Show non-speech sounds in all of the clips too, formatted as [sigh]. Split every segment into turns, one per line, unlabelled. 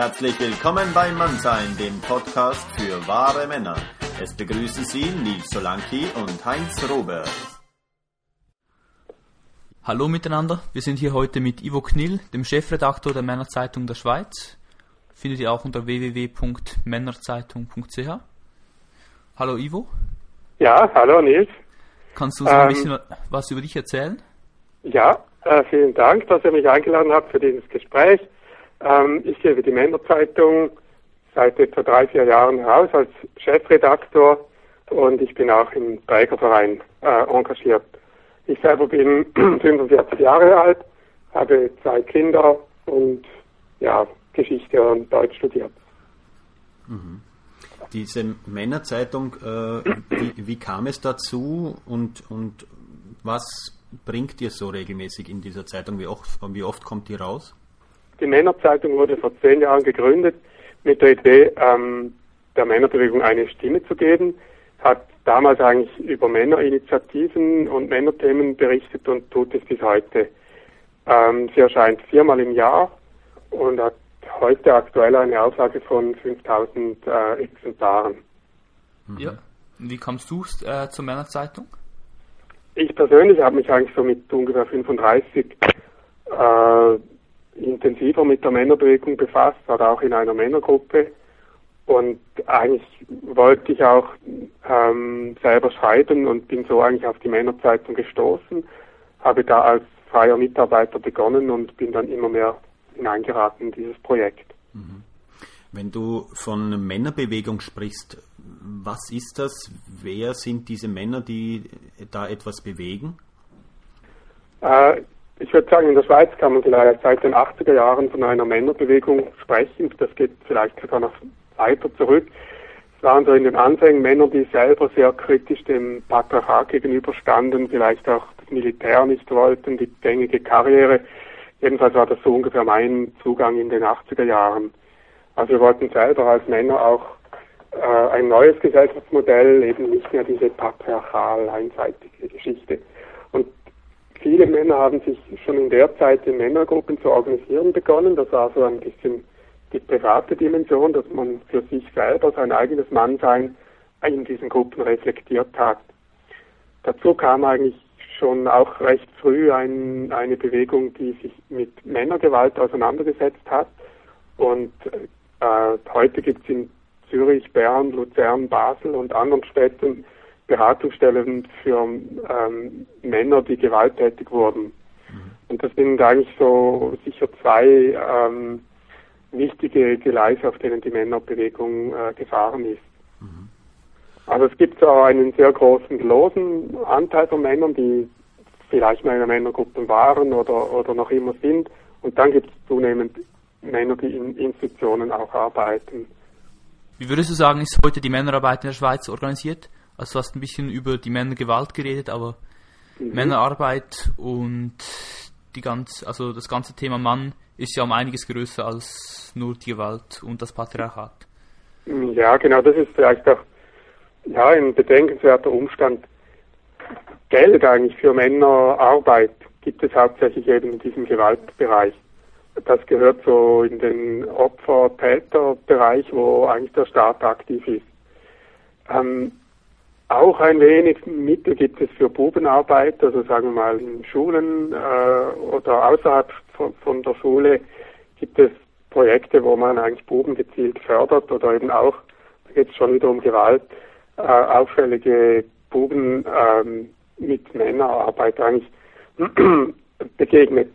Herzlich willkommen bei Mannsein, dem Podcast für wahre Männer. Es begrüßen Sie Nils Solanki und Heinz Robert.
Hallo miteinander, wir sind hier heute mit Ivo Knill, dem Chefredaktor der Männerzeitung der Schweiz. Findet ihr auch unter www.männerzeitung.ch. Hallo Ivo.
Ja, hallo Nils.
Kannst du uns ähm, ein bisschen was über dich erzählen?
Ja, äh, vielen Dank, dass ihr mich eingeladen habt für dieses Gespräch. Ähm, ich gebe die Männerzeitung seit etwa drei, vier Jahren heraus als Chefredaktor und ich bin auch im Trägerverein äh, engagiert. Ich selber bin [clears throat] 45 Jahre alt, habe zwei Kinder und ja, Geschichte und Deutsch studiert.
Mhm. Diese Männerzeitung, äh, wie, wie, kam es dazu und, und was bringt ihr so regelmäßig in dieser Zeitung? Wie oft, wie oft kommt die raus?
Die Männerzeitung wurde vor zehn Jahren gegründet mit der Idee, ähm, der Männerbewegung eine Stimme zu geben. Hat damals eigentlich über Männerinitiativen und Männerthemen berichtet und tut es bis heute. Ähm, sie erscheint viermal im Jahr und hat heute aktuell eine Auflage von 5000 äh, Exemplaren.
Mhm. Ja. Wie kommst du äh, zur Männerzeitung?
Ich persönlich habe mich eigentlich so mit ungefähr 35 äh, intensiver mit der Männerbewegung befasst, war auch in einer Männergruppe. Und eigentlich wollte ich auch ähm, selber schreiben und bin so eigentlich auf die Männerzeitung gestoßen, habe da als freier Mitarbeiter begonnen und bin dann immer mehr hineingeraten in dieses Projekt. Mhm.
Wenn du von Männerbewegung sprichst, was ist das? Wer sind diese Männer, die da etwas bewegen?
Äh, ich würde sagen, in der Schweiz kann man vielleicht seit den 80er Jahren von einer Männerbewegung sprechen. Das geht vielleicht sogar noch weiter zurück. Es waren so in den Anfängen Männer, die selber sehr kritisch dem Patriarchat gegenüberstanden, vielleicht auch das Militär nicht wollten, die gängige Karriere. Jedenfalls war das so ungefähr mein Zugang in den 80er Jahren. Also wir wollten selber als Männer auch äh, ein neues Gesellschaftsmodell, eben nicht mehr diese patriarchal einseitige Geschichte. Und viele Männer haben sich schon in der Zeit in Männergruppen zu organisieren begonnen. Das war so ein bisschen die private Dimension, dass man für sich selber sein eigenes Mannsein in diesen Gruppen reflektiert hat. Dazu kam eigentlich schon auch recht früh ein, eine Bewegung, die sich mit Männergewalt auseinandergesetzt hat. Und äh, heute gibt es in Zürich, Bern, Luzern, Basel und anderen Städten Beratungsstellen für ähm, Männer, die gewalttätig wurden. Mhm. Und das sind eigentlich so sicher zwei ähm, wichtige Gleise, auf denen die Männerbewegung äh, gefahren ist. Mhm. Also es gibt auch einen sehr großen losen Anteil von Männern, die vielleicht mal in einer Männergruppe waren oder, oder noch immer sind. Und dann gibt es zunehmend Männer, die in Institutionen auch arbeiten.
Wie würdest du sagen, ist heute die Männerarbeit in der Schweiz organisiert? Also du hast ein bisschen über die Männergewalt geredet, aber mhm. Männerarbeit und die ganz, also das ganze Thema Mann ist ja um einiges größer als nur die Gewalt und das Patriarchat.
Ja, genau, das ist vielleicht auch ja, ein bedenkenswerter Umstand. Geld eigentlich für Männerarbeit gibt es hauptsächlich eben in diesem Gewaltbereich. Das gehört so in den Opfer-Täter-Bereich, wo eigentlich der Staat aktiv ist. Ähm, auch ein wenig Mittel gibt es für Bubenarbeit, also sagen wir mal in Schulen äh, oder außerhalb von, von, der Schule gibt es Projekte, wo man eigentlich Buben gezielt fördert oder eben auch, da geht es schon wieder um Gewalt, äh, auffällige Buben ähm, mit Männerarbeit eigentlich [clears throat] begegnet.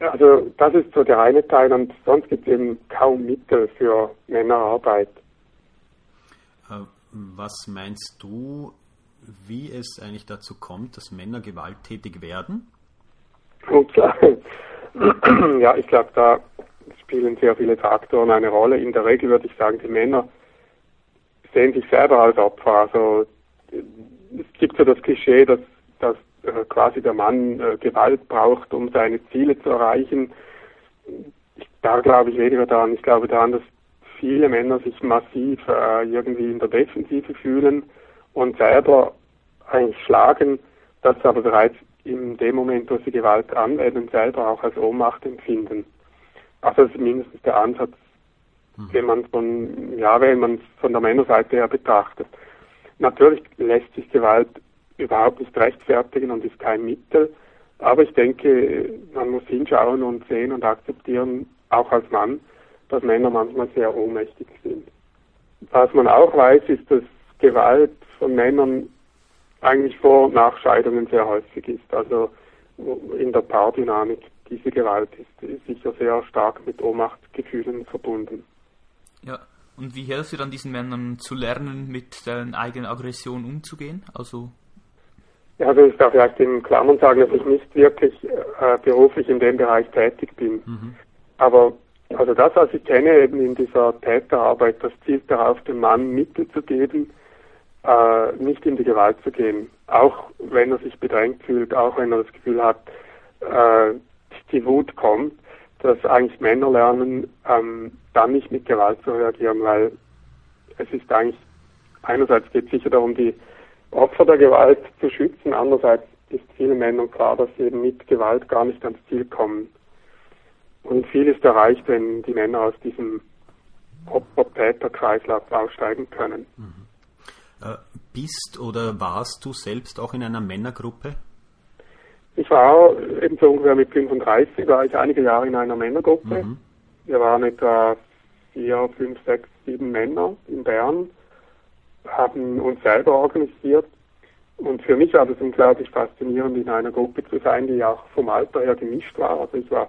Also das ist so der eine Teil und sonst gibt es eben kaum Mittel für Männerarbeit.
Äh, was meinst du, wie es eigentlich dazu kommt, dass Männer gewalttätig werden? [clears throat]
Ja, ich glaube, da spielen sehr viele Faktoren eine Rolle. In der Regel würde ich sagen, die Männer sehen sich selber als Opfer. Also es gibt so das Klischee, dass, dass äh, quasi der Mann äh, Gewalt braucht, um seine Ziele zu erreichen. Ich, da glaube ich weniger daran. Ich glaube daran, dass viele Männer sich massiv äh, irgendwie in der Defensive fühlen und selber eigentlich schlagen, das aber bereits in dem Moment, wo sie Gewalt anwenden, selber auch als Ohnmacht empfinden. Also das ist mindestens der Ansatz mhm. wenn man von, ja, wenn man es von der Männerseite her betrachtet. Natürlich lässt sich Gewalt überhaupt nicht rechtfertigen und ist kein Mittel. Aber ich denke, man muss hinschauen und sehen und akzeptieren, auch als Mann, dass Männer manchmal sehr ohnmächtig sind. Was man auch weiß, ist, dass Gewalt von Männern eigentlich vor und nach Scheidungen sehr häufig ist. Also in der Paardynamik, diese Gewalt ist sicher sehr stark mit Ohnmachtgefühlen verbunden.
Ja, und wie hilft ihr dann diesen Männern zu lernen, mit deren eigenen Aggression umzugehen? Also
ja, also ich darf vielleicht in Klammern sagen, dass ich nicht wirklich äh, beruflich in dem Bereich tätig bin. Mhm. Aber also das, was ich kenne eben in dieser Täterarbeit, das zielt darauf, dem Mann Mittel zu geben, äh, nicht in die Gewalt zu gehen. Auch wenn er sich bedrängt fühlt, auch wenn er das Gefühl hat, äh, die Wut kommt, dass eigentlich Männer lernen, ähm, dann nicht mit Gewalt zu reagieren, weil es ist eigentlich, einerseits geht es sicher darum, die Opfer der Gewalt zu schützen, andererseits ist vielen Männern klar, dass sie eben mit Gewalt gar nicht ans Ziel kommen. Und viel ist erreicht, wenn die Männer aus diesem Opfer-Täter-Kreislauf aussteigen können. Mhm.
Äh, bist oder warst du selbst auch in einer Männergruppe?
Ich war eben so ungefähr mit 35, war ich einige Jahre in einer Männergruppe. Mhm. Wir waren etwa vier, fünf, sechs, sieben Männer in Bern, haben uns selber organisiert. Und für mich war das unglaublich faszinierend, in einer Gruppe zu sein, die auch vom Alter her gemischt war. Also ich war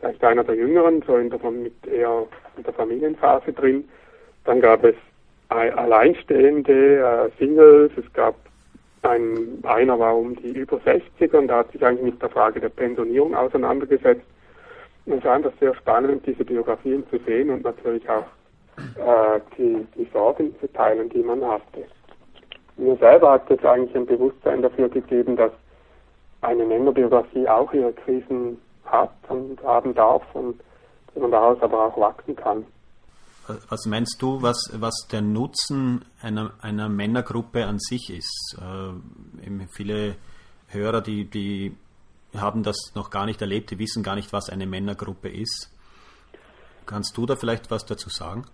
vielleicht einer der Jüngeren, so in der, mit eher in der Familienphase drin. Dann gab es alleinstehende äh, Singles, es gab ein, einer war um die über 60 und da hat sich eigentlich mit der Frage der Pensionierung auseinandergesetzt. Und es war einfach sehr spannend, diese Biografien zu sehen und natürlich auch äh, die, die Sorgen zu teilen, die man hatte. Mir selber hat es eigentlich ein Bewusstsein dafür gegeben, dass eine Männerbiografie auch ihre Krisen hat und haben darf und dass man daraus aber auch wachsen kann.
Was meinst du, was, was der Nutzen einer, einer Männergruppe an sich ist? Äh, viele Hörer, die, die haben das noch gar nicht erlebt, die wissen gar nicht, was eine Männergruppe ist. Kannst du da vielleicht was dazu sagen?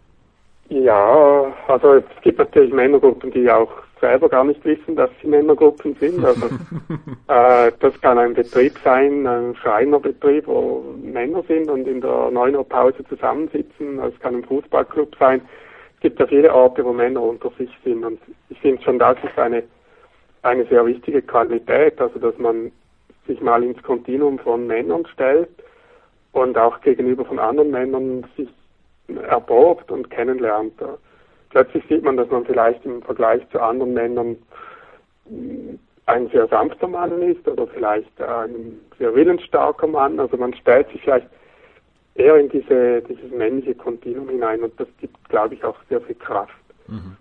Ja, also es gibt natürlich Männergruppen, die auch selber gar nicht wissen, dass sie Männergruppen sind. Also [laughs] äh, das kann ein Betrieb sein, ein Schreinerbetrieb, wo Männer sind und in der 9 Uhr Pause zusammensitzen. Es kann ein Fußballclub sein. Es gibt ja viele Orte, wo Männer unter sich sind. Und ich finde schon, das ist eine, eine sehr wichtige Qualität, also dass man sich mal ins Kontinuum von Männern stellt und auch gegenüber von anderen Männern sich erprobt und kennenlernt. Plötzlich sieht man, dass man vielleicht im Vergleich zu anderen Männern ein sehr sanfter Mann ist oder vielleicht ein sehr willensstarker Mann. Also man stellt sich vielleicht eher in diese, dieses männliche Kontinuum hinein und das gibt, glaube ich, auch sehr viel Kraft, mhm.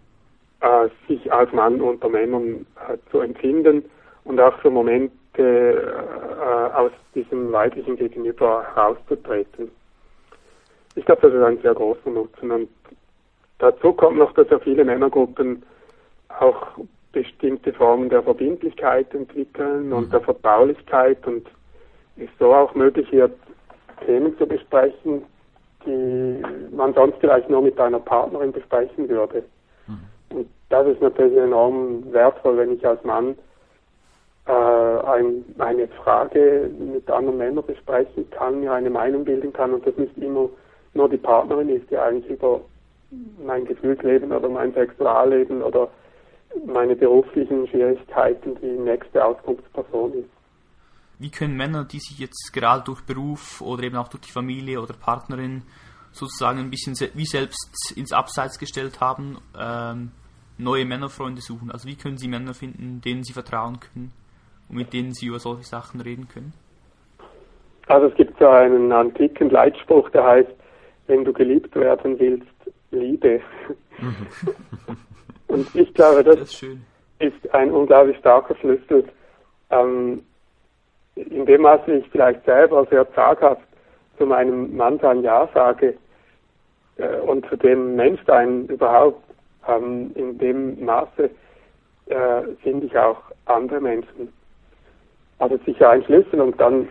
äh, sich als Mann unter Männern äh, zu empfinden und auch für Momente äh, aus diesem weiblichen Gegenüber herauszutreten. Ich glaube, das ist ein sehr großer Nutzen. Und dazu kommt noch, dass ja viele Männergruppen auch bestimmte Formen der Verbindlichkeit entwickeln und mhm. der Vertraulichkeit und es so auch möglich wird, Themen zu besprechen, die man sonst vielleicht nur mit einer Partnerin besprechen würde. Mhm. Und das ist natürlich enorm wertvoll, wenn ich als Mann äh, ein, eine Frage mit anderen Männern besprechen kann, mir eine Meinung bilden kann und das nicht immer nur die Partnerin ist, die eigentlich über mein Gefühlsleben oder mein Sexualleben oder meine beruflichen Schwierigkeiten die nächste Auskunftsperson ist.
Wie können Männer, die sich jetzt gerade durch Beruf oder eben auch durch die Familie oder Partnerin sozusagen ein bisschen wie selbst ins Abseits gestellt haben, ähm, neue Männerfreunde suchen? Also wie können sie Männer finden, denen sie vertrauen können und mit denen sie über solche Sachen reden können?
Also es gibt so einen antiken Leitspruch, der heißt, wenn du geliebt werden willst, liebe. [laughs] Und ich glaube, das, das ist, ist, ein unglaublich starker Schlüssel. Ähm, in dem Maße ich vielleicht selber sehr zaghaft zu meinem Mann sein Ja sage äh, und zu dem Menschsein überhaupt, ähm, in dem Maße äh, finde ich auch andere Menschen. Also sicher ein Schlüssel und dann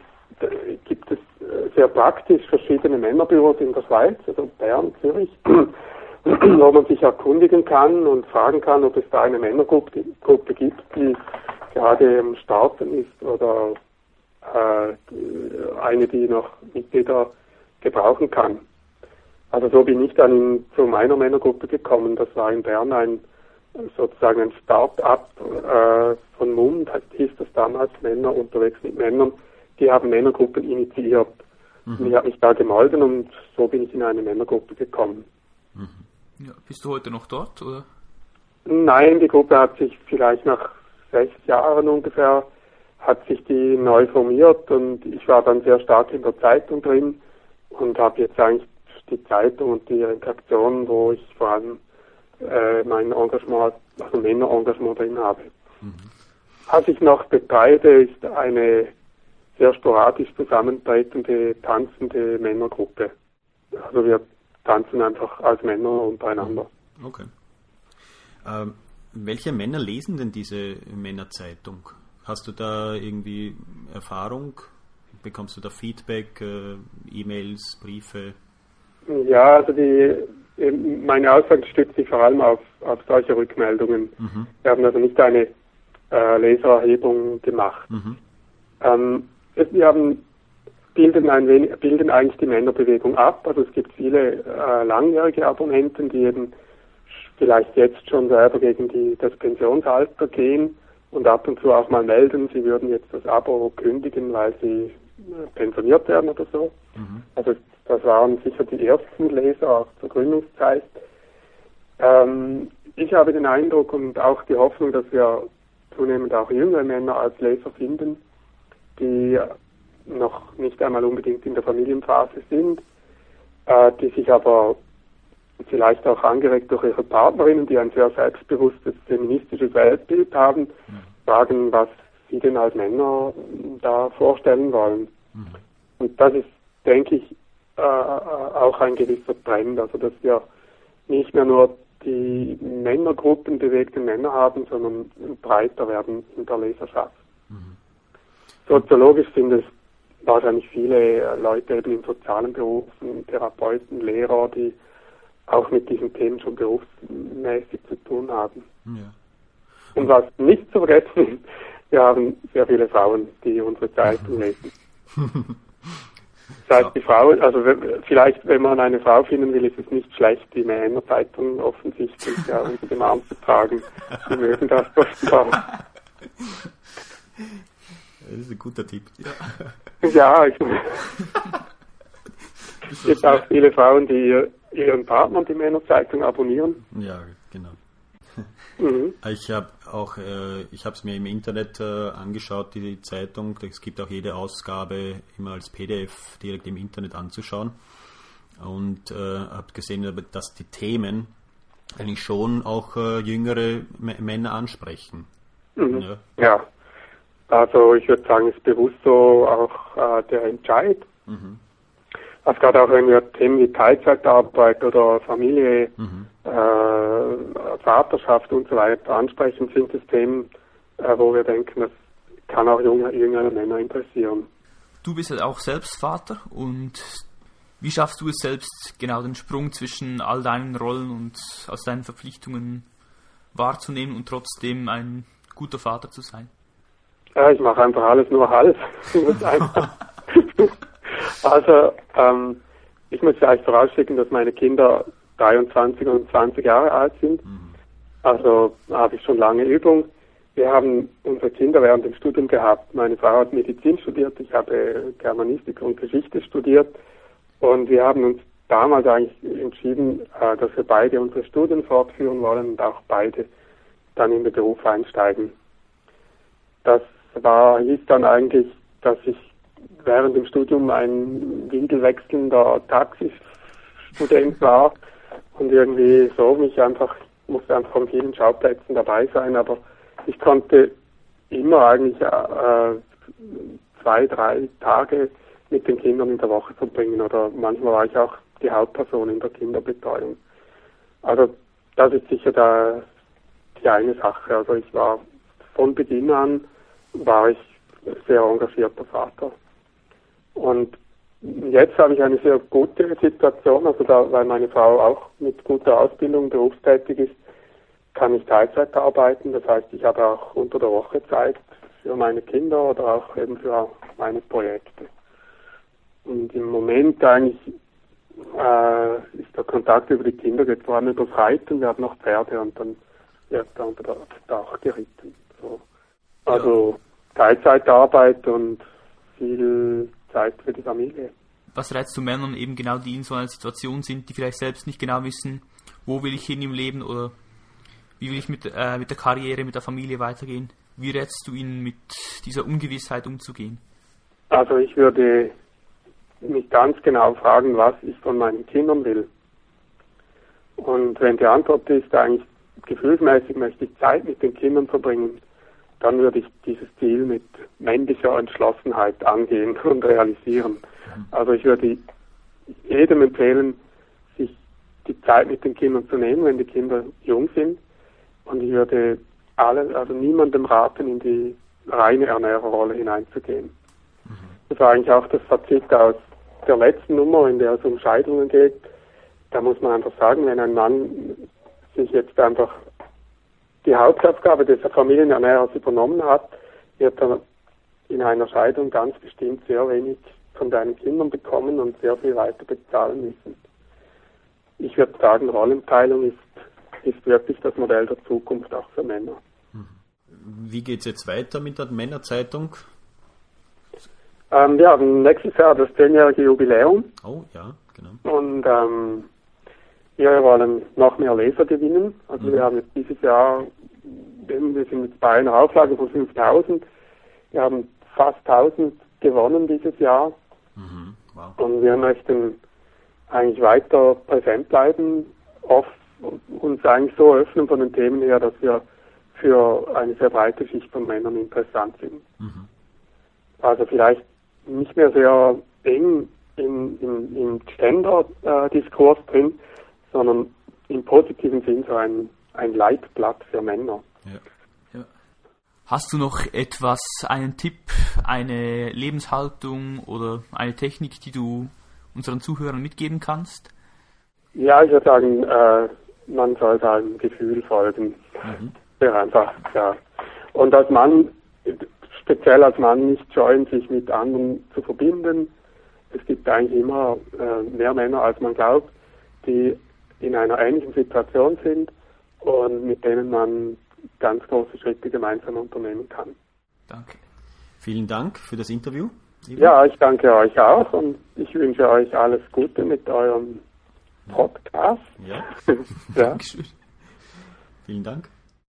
gibt es äh, sehr praktisch verschiedene Männerbüros in der Schweiz, also Bern, Zürich, [clears throat] wo man sich erkundigen kann und fragen kann, ob es da eine Männergruppe Gruppe gibt, die gerade im Starten ist oder äh, eine, die noch Mitglieder gebrauchen kann. Also so bin ich dann zu meiner Männergruppe gekommen. Das war in Bern ein sozusagen ein Start-up äh, von MUM, das hieß das damals, Männer unterwegs mit Männern. Die haben Männergruppen initiiert. Mhm. ich habe mich da gemeldet und so bin ich in eine Männergruppe gekommen.
Mhm. Ja, bist du heute noch dort, oder?
Nein, die Gruppe hat sich vielleicht nach sechs Jahren ungefähr, hat sich die neu formiert und ich war dann sehr stark in der Zeitung drin und habe jetzt eigentlich die Zeitung und die Redaktion, wo ich vor allem äh, mein Engagement, also Männerengagement drin habe. Mhm. Was ich noch betreibe, ist eine sehr sporadisch zusammentretende, tanzende Männergruppe. Also wir tanzen einfach als Männer untereinander.
Okay. Ähm, welche Männer lesen denn diese Männerzeitung? Hast du da irgendwie Erfahrung? Bekommst du da Feedback, äh, E-Mails, Briefe?
Ja, also die, meine Aussage stützt sich vor allem auf, auf solche Rückmeldungen. Mhm. Wir haben also nicht eine äh, Lesererhebung gemacht. Mhm. Ähm, wir haben bilden, ein wenig, bilden eigentlich die Männerbewegung ab. Also es gibt viele äh, langjährige Abonnenten, die eben vielleicht jetzt schon selber gegen die, das Pensionsalter gehen und ab und zu auch mal melden, sie würden jetzt das Abo kündigen, weil sie äh, pensioniert werden oder so. Mhm. Also das waren sicher die ersten Leser auch zur Gründungszeit. Ähm, ich habe den Eindruck und auch die Hoffnung, dass wir zunehmend auch jüngere Männer als Leser finden, die noch nicht einmal unbedingt in der Familienphase sind, äh, die sich aber vielleicht auch angeregt durch ihre Partnerinnen, die ein sehr selbstbewusstes feministisches Weltbild haben, mhm. fragen, was sie denn als Männer da vorstellen wollen. Mhm. Und das ist, denke ich, äh, auch ein gewisser Trend, also dass wir nicht mehr nur die Männergruppen bewegte Männer haben, sondern breiter werden in der Leserschaft. Soziologisch sind es wahrscheinlich viele Leute eben in sozialen Berufen, Therapeuten, Lehrer, die auch mit diesen Themen schon berufsmäßig zu tun haben. Ja. Und was nicht zu vergessen ist, wir haben sehr viele Frauen, die unsere Zeitung lesen. [laughs] Das heißt, die Frauen, also vielleicht, wenn man eine Frau finden will, ist es nicht schlecht, die Männerzeitung offensichtlich ja, unter dem Arm zu tragen. Sie mögen das offenbar. [laughs]
Das ist ein guter Tipp.
Ja, [laughs] ja ich, [laughs] es gibt auch viele Frauen, die ihren Partner die Männerzeitung abonnieren.
Ja, genau. Mhm. Ich habe auch, äh, ich habe es mir im Internet äh, angeschaut, die Zeitung. Es gibt auch jede Ausgabe immer als PDF direkt im Internet anzuschauen und äh, habe gesehen, dass die Themen eigentlich schon auch jüngere M Männer ansprechen.
Mhm. Ja. ja. Also ich würde sagen, es ist bewusst so auch äh, der Entscheid. Mhm. Also gerade auch wenn wir Themen wie Teilzeitarbeit oder Familie, mhm. äh, Vaterschaft und so weiter ansprechen, sind es Themen, äh, wo wir denken, das kann auch junge, jüngere Männer interessieren.
Du bist ja auch selbst Vater und wie schaffst du es selbst, genau den Sprung zwischen all deinen Rollen und aus deinen Verpflichtungen wahrzunehmen und trotzdem ein guter Vater zu sein?
Ja, ich mache einfach alles nur halb. [laughs] [laughs] Also, ähm, ich muss vielleicht vorausschicken, dass meine Kinder 23 und 20 Jahre alt sind. Mhm. Also habe ich schon lange Übung. Wir haben unsere Kinder während dem Studium gehabt. Meine Frau hat Medizin studiert, ich habe Germanistik und Geschichte studiert. Und wir haben uns damals eigentlich entschieden, äh, dass wir beide unsere Studien fortführen wollen und auch beide dann in den Beruf einsteigen. Das war, hieß dann eigentlich, dass ich während dem Studium ein winkelwechselnder Taxistudent war und irgendwie so mich einfach, musste einfach von vielen Schauplätzen dabei sein, aber ich konnte immer eigentlich äh, zwei, drei Tage mit den Kindern in der Woche verbringen oder manchmal war ich auch die Hauptperson in der Kinderbetreuung. Also das ist sicher der, die eine Sache. Also ich war von Beginn an war ich sehr engagierter Vater. Und jetzt habe ich eine sehr gute Situation, also da, weil meine Frau auch mit guter Ausbildung berufstätig ist, kann ich Teilzeit arbeiten. Das heißt, ich habe auch unter der Woche Zeit für meine Kinder oder auch eben für meine Projekte. Und im Moment eigentlich äh, ist der Kontakt über die Kinder geht vor allem über Reiten. Wir haben noch Pferde und dann wird da unter das Dach geritten. So. Also ja. Teilzeitarbeit und viel Zeit für die Familie.
Was reizt du Männern eben genau, die in so einer Situation sind, die vielleicht selbst nicht genau wissen, wo will ich hin im Leben oder wie will ich mit, äh, mit der Karriere, mit der Familie weitergehen? Wie rätst du ihnen mit dieser Ungewissheit umzugehen?
Also ich würde mich ganz genau fragen, was ich von meinen Kindern will. Und wenn die Antwort ist, eigentlich gefühlsmäßig möchte ich Zeit mit den Kindern verbringen, dann würde ich dieses Ziel mit männlicher Entschlossenheit angehen [laughs] und realisieren. Also ich würde jedem empfehlen, sich die Zeit mit den Kindern zu nehmen, wenn die Kinder jung sind. Und ich würde alle, also niemandem raten, in die reine Ernährerrolle hineinzugehen. Das war eigentlich auch das Fazit aus der letzten Nummer, in der es um Scheidungen geht. Da muss man einfach sagen, wenn ein Mann sich jetzt einfach die Hauptaufgabe des Familienernährers übernommen hat, wird er in einer Scheidung ganz bestimmt sehr wenig von deinen Kindern bekommen und sehr viel weiter bezahlen müssen. Ich würde sagen, Rollenteilung ist, ist wirklich das Modell der Zukunft auch für Männer.
Wie geht es jetzt weiter mit der Männerzeitung?
Ähm, wir haben nächstes Jahr das zehnjährige Jubiläum.
Oh, ja, genau.
Und ähm, wir wollen noch mehr Leser gewinnen. Also mhm. wir haben jetzt dieses Jahr, wir sind jetzt bei einer Auflage von 5000. Wir haben fast 1000 gewonnen dieses Jahr. Mhm. Wow. Und wir möchten eigentlich weiter präsent bleiben, oft uns eigentlich so öffnen von den Themen her, dass wir für eine sehr breite Schicht von Männern interessant sind. Mhm. Also vielleicht nicht mehr sehr eng im, im, im Gender-Diskurs drin, sondern im positiven Sinn so ein, ein Leitblatt für Männer. Ja.
Ja. Hast du noch etwas, einen Tipp, eine Lebenshaltung oder eine Technik, die du unseren Zuhörern mitgeben kannst?
Ja, ich würde sagen, äh, man soll seinem Gefühl folgen. Mhm. Sehr einfach, ja. Und als Mann speziell als Mann nicht scheuen, sich mit anderen zu verbinden. Es gibt eigentlich immer äh, mehr Männer, als man glaubt, die in einer ähnlichen Situation sind und mit denen man ganz große Schritte gemeinsam unternehmen kann.
Danke. Vielen Dank für das Interview.
Ivan. Ja, ich danke euch auch und ich wünsche euch alles Gute mit eurem Podcast.
Ja. [laughs] ja. Dankeschön. Vielen Dank.